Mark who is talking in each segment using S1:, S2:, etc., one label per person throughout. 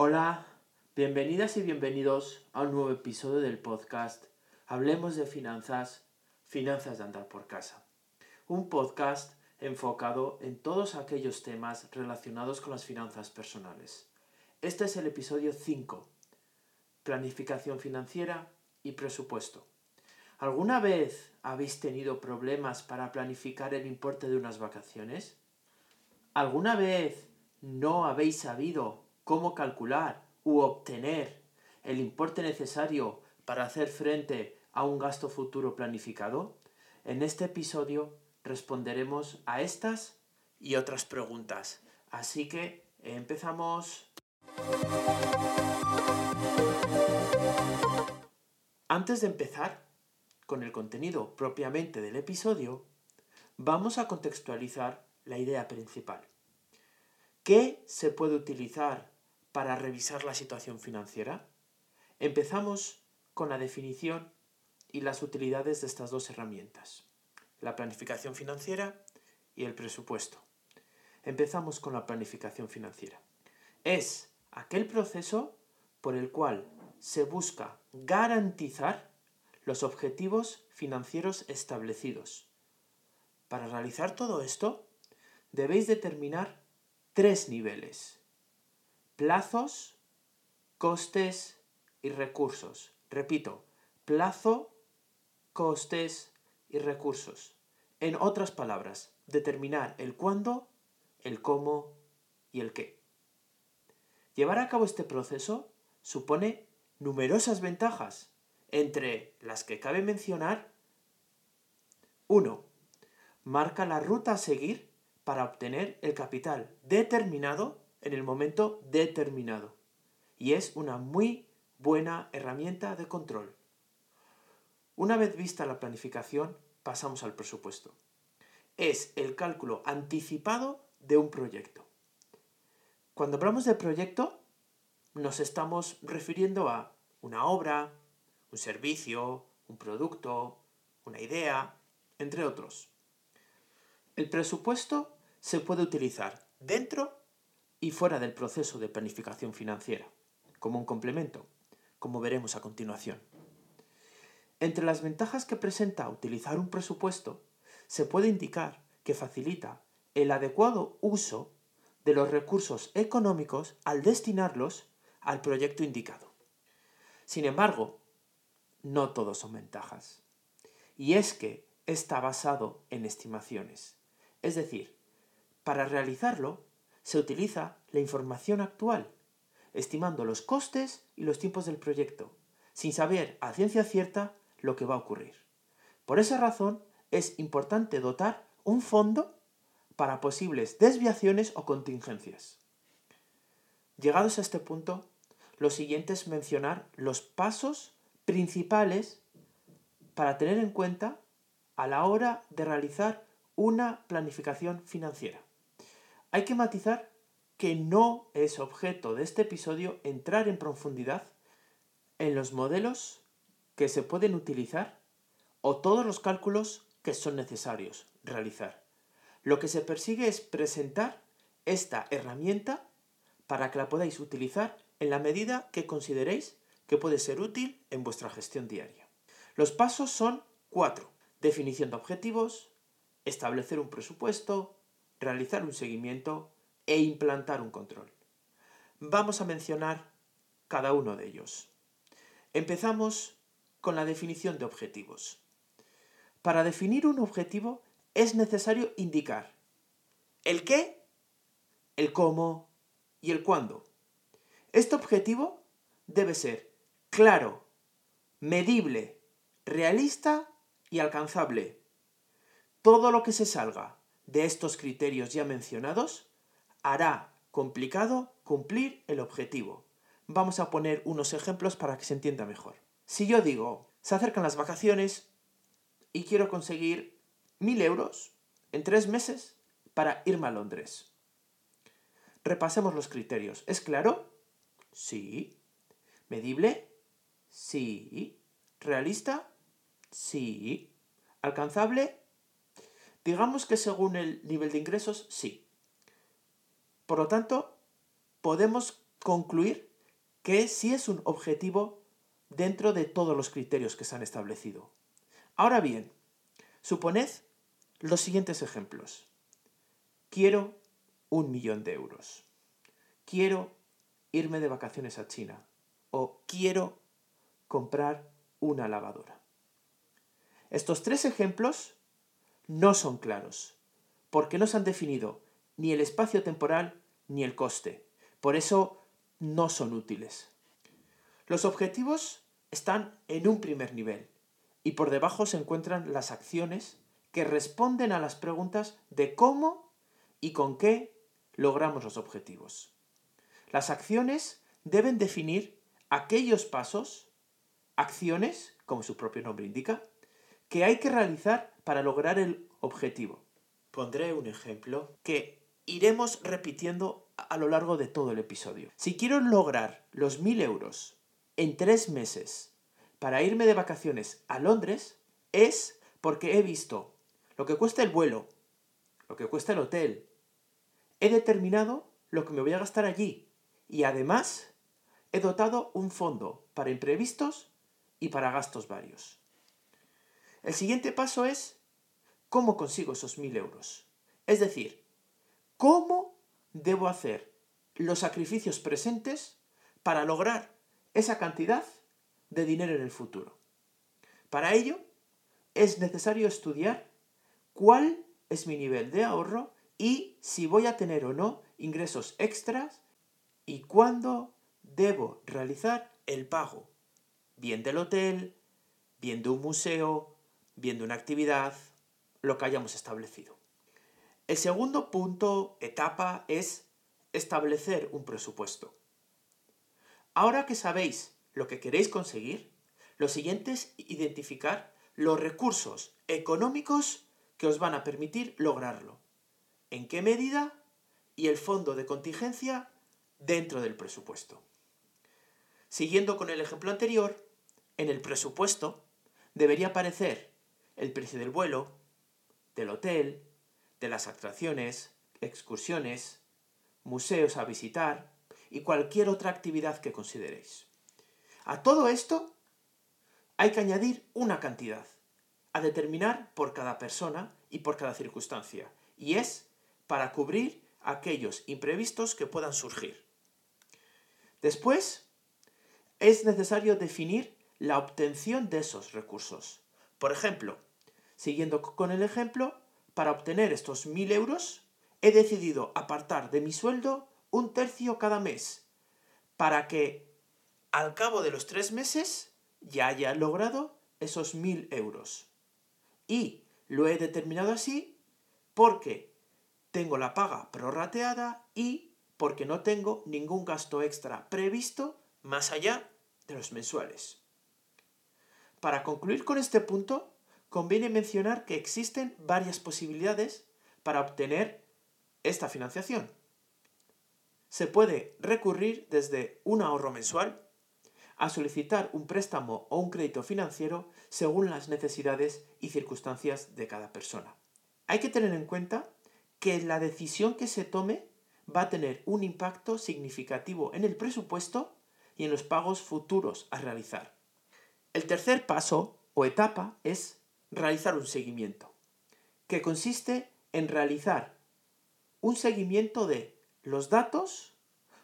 S1: Hola, bienvenidas y bienvenidos a un nuevo episodio del podcast Hablemos de Finanzas, Finanzas de Andar por Casa. Un podcast enfocado en todos aquellos temas relacionados con las finanzas personales. Este es el episodio 5, Planificación financiera y presupuesto. ¿Alguna vez habéis tenido problemas para planificar el importe de unas vacaciones? ¿Alguna vez no habéis sabido cómo calcular u obtener el importe necesario para hacer frente a un gasto futuro planificado? En este episodio responderemos a estas y otras preguntas. Así que empezamos. Antes de empezar con el contenido propiamente del episodio, vamos a contextualizar la idea principal. ¿Qué se puede utilizar para revisar la situación financiera? Empezamos con la definición y las utilidades de estas dos herramientas, la planificación financiera y el presupuesto. Empezamos con la planificación financiera. Es aquel proceso por el cual se busca garantizar los objetivos financieros establecidos. Para realizar todo esto, debéis determinar tres niveles. Plazos, costes y recursos. Repito, plazo, costes y recursos. En otras palabras, determinar el cuándo, el cómo y el qué. Llevar a cabo este proceso supone numerosas ventajas, entre las que cabe mencionar 1. Marca la ruta a seguir para obtener el capital determinado en el momento determinado. Y es una muy buena herramienta de control. Una vez vista la planificación, pasamos al presupuesto. Es el cálculo anticipado de un proyecto. Cuando hablamos de proyecto, nos estamos refiriendo a una obra, un servicio, un producto, una idea, entre otros. El presupuesto se puede utilizar dentro y fuera del proceso de planificación financiera, como un complemento, como veremos a continuación. Entre las ventajas que presenta utilizar un presupuesto, se puede indicar que facilita el adecuado uso de los recursos económicos al destinarlos al proyecto indicado. Sin embargo, no todos son ventajas. Y es que está basado en estimaciones. Es decir, para realizarlo se utiliza la información actual, estimando los costes y los tiempos del proyecto, sin saber a ciencia cierta lo que va a ocurrir. Por esa razón es importante dotar un fondo para posibles desviaciones o contingencias. Llegados a este punto, lo siguiente es mencionar los pasos principales para tener en cuenta a la hora de realizar una planificación financiera. Hay que matizar que no es objeto de este episodio entrar en profundidad en los modelos que se pueden utilizar o todos los cálculos que son necesarios realizar. Lo que se persigue es presentar esta herramienta para que la podáis utilizar en la medida que consideréis que puede ser útil en vuestra gestión diaria. Los pasos son cuatro. Definición de objetivos, establecer un presupuesto, realizar un seguimiento e implantar un control. Vamos a mencionar cada uno de ellos. Empezamos con la definición de objetivos. Para definir un objetivo es necesario indicar el qué, el cómo y el cuándo. Este objetivo debe ser claro, medible, realista y alcanzable. Todo lo que se salga de estos criterios ya mencionados hará complicado cumplir el objetivo. Vamos a poner unos ejemplos para que se entienda mejor. Si yo digo, se acercan las vacaciones y quiero conseguir mil euros en tres meses para irme a Londres. Repasemos los criterios. ¿Es claro? Sí. ¿Medible? Sí. ¿Realista? Sí. ¿Alcanzable? Digamos que según el nivel de ingresos, sí. Por lo tanto, podemos concluir que sí es un objetivo dentro de todos los criterios que se han establecido. Ahora bien, suponed los siguientes ejemplos. Quiero un millón de euros. Quiero irme de vacaciones a China. O quiero comprar una lavadora. Estos tres ejemplos no son claros, porque no se han definido ni el espacio temporal ni el coste. Por eso no son útiles. Los objetivos están en un primer nivel y por debajo se encuentran las acciones que responden a las preguntas de cómo y con qué logramos los objetivos. Las acciones deben definir aquellos pasos, acciones, como su propio nombre indica, que hay que realizar para lograr el objetivo. Pondré un ejemplo que iremos repitiendo a lo largo de todo el episodio. Si quiero lograr los mil euros en tres meses para irme de vacaciones a Londres, es porque he visto lo que cuesta el vuelo, lo que cuesta el hotel. He determinado lo que me voy a gastar allí y además he dotado un fondo para imprevistos y para gastos varios. El siguiente paso es cómo consigo esos mil euros. Es decir, cómo debo hacer los sacrificios presentes para lograr esa cantidad de dinero en el futuro. Para ello, es necesario estudiar cuál es mi nivel de ahorro y si voy a tener o no ingresos extras y cuándo debo realizar el pago, bien del hotel, bien de un museo, bien de una actividad, lo que hayamos establecido. El segundo punto, etapa, es establecer un presupuesto. Ahora que sabéis lo que queréis conseguir, lo siguiente es identificar los recursos económicos que os van a permitir lograrlo. ¿En qué medida? Y el fondo de contingencia dentro del presupuesto. Siguiendo con el ejemplo anterior, en el presupuesto debería aparecer el precio del vuelo, del hotel, de las atracciones, excursiones, museos a visitar y cualquier otra actividad que consideréis. A todo esto hay que añadir una cantidad, a determinar por cada persona y por cada circunstancia, y es para cubrir aquellos imprevistos que puedan surgir. Después, es necesario definir la obtención de esos recursos. Por ejemplo, siguiendo con el ejemplo, para obtener estos mil euros, he decidido apartar de mi sueldo un tercio cada mes, para que al cabo de los tres meses ya haya logrado esos mil euros. Y lo he determinado así porque tengo la paga prorrateada y porque no tengo ningún gasto extra previsto más allá de los mensuales. Para concluir con este punto, conviene mencionar que existen varias posibilidades para obtener esta financiación. Se puede recurrir desde un ahorro mensual a solicitar un préstamo o un crédito financiero según las necesidades y circunstancias de cada persona. Hay que tener en cuenta que la decisión que se tome va a tener un impacto significativo en el presupuesto y en los pagos futuros a realizar. El tercer paso o etapa es realizar un seguimiento, que consiste en realizar un seguimiento de los datos,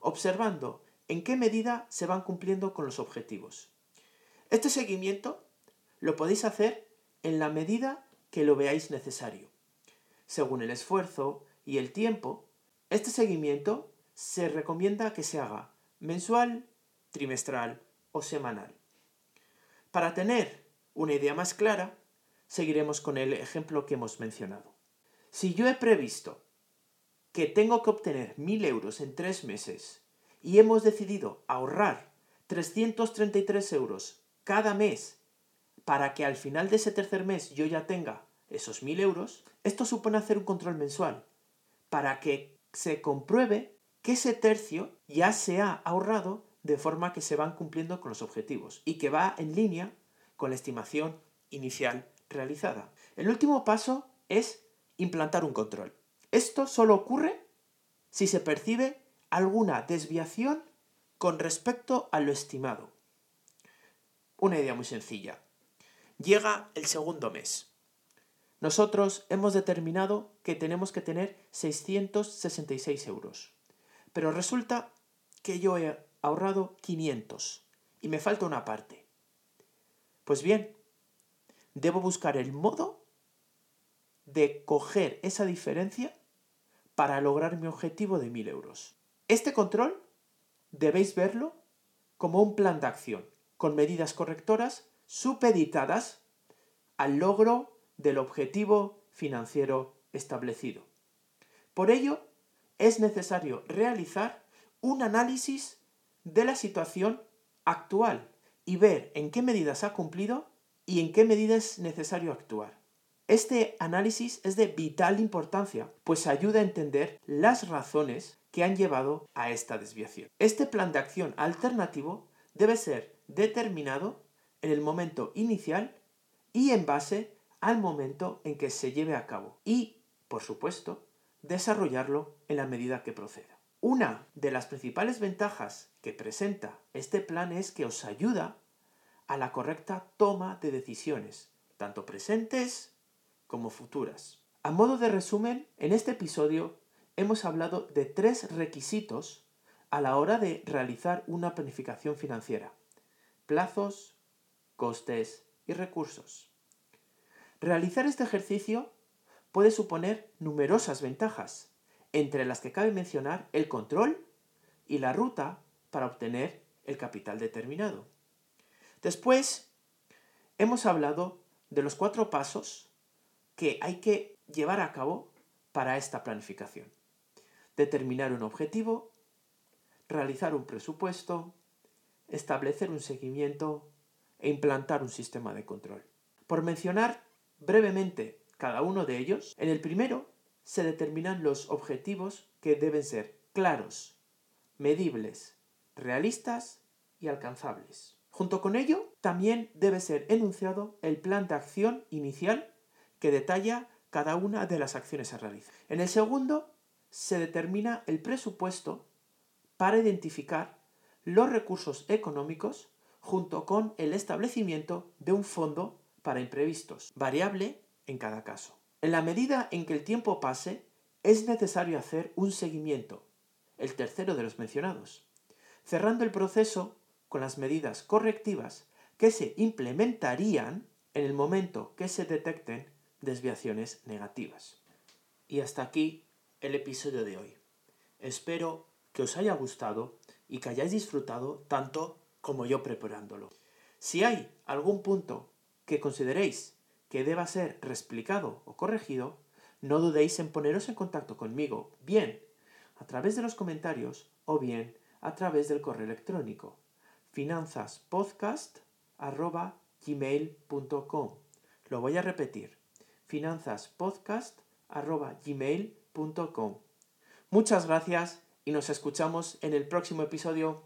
S1: observando en qué medida se van cumpliendo con los objetivos. Este seguimiento lo podéis hacer en la medida que lo veáis necesario. Según el esfuerzo y el tiempo, este seguimiento se recomienda que se haga mensual, trimestral o semanal. Para tener una idea más clara, seguiremos con el ejemplo que hemos mencionado. Si yo he previsto que tengo que obtener 1.000 euros en tres meses y hemos decidido ahorrar 333 euros cada mes para que al final de ese tercer mes yo ya tenga esos 1.000 euros, esto supone hacer un control mensual para que se compruebe que ese tercio ya se ha ahorrado de forma que se van cumpliendo con los objetivos y que va en línea con la estimación inicial realizada. El último paso es implantar un control. Esto solo ocurre si se percibe alguna desviación con respecto a lo estimado. Una idea muy sencilla. Llega el segundo mes. Nosotros hemos determinado que tenemos que tener 666 euros. Pero resulta que yo he ahorrado 500 y me falta una parte. Pues bien, debo buscar el modo de coger esa diferencia para lograr mi objetivo de 1000 euros. Este control debéis verlo como un plan de acción, con medidas correctoras supeditadas al logro del objetivo financiero establecido. Por ello, es necesario realizar un análisis de la situación actual y ver en qué medidas ha cumplido y en qué medidas es necesario actuar. Este análisis es de vital importancia, pues ayuda a entender las razones que han llevado a esta desviación. Este plan de acción alternativo debe ser determinado en el momento inicial y en base al momento en que se lleve a cabo y, por supuesto, desarrollarlo en la medida que proceda. Una de las principales ventajas que presenta este plan es que os ayuda a la correcta toma de decisiones, tanto presentes como futuras. A modo de resumen, en este episodio hemos hablado de tres requisitos a la hora de realizar una planificación financiera. Plazos, costes y recursos. Realizar este ejercicio puede suponer numerosas ventajas, entre las que cabe mencionar el control y la ruta para obtener el capital determinado. Después, hemos hablado de los cuatro pasos que hay que llevar a cabo para esta planificación. Determinar un objetivo, realizar un presupuesto, establecer un seguimiento e implantar un sistema de control. Por mencionar brevemente cada uno de ellos, en el primero se determinan los objetivos que deben ser claros, medibles, realistas y alcanzables. Junto con ello, también debe ser enunciado el plan de acción inicial que detalla cada una de las acciones a realizar. En el segundo, se determina el presupuesto para identificar los recursos económicos junto con el establecimiento de un fondo para imprevistos, variable en cada caso. En la medida en que el tiempo pase, es necesario hacer un seguimiento, el tercero de los mencionados, cerrando el proceso con las medidas correctivas que se implementarían en el momento que se detecten desviaciones negativas. Y hasta aquí el episodio de hoy. Espero que os haya gustado y que hayáis disfrutado tanto como yo preparándolo. Si hay algún punto que consideréis que deba ser reexplicado o corregido, no dudéis en poneros en contacto conmigo, bien a través de los comentarios o bien a través del correo electrónico finanzaspodcast.gmail.com Lo voy a repetir, finanzaspodcast.gmail.com Muchas gracias y nos escuchamos en el próximo episodio.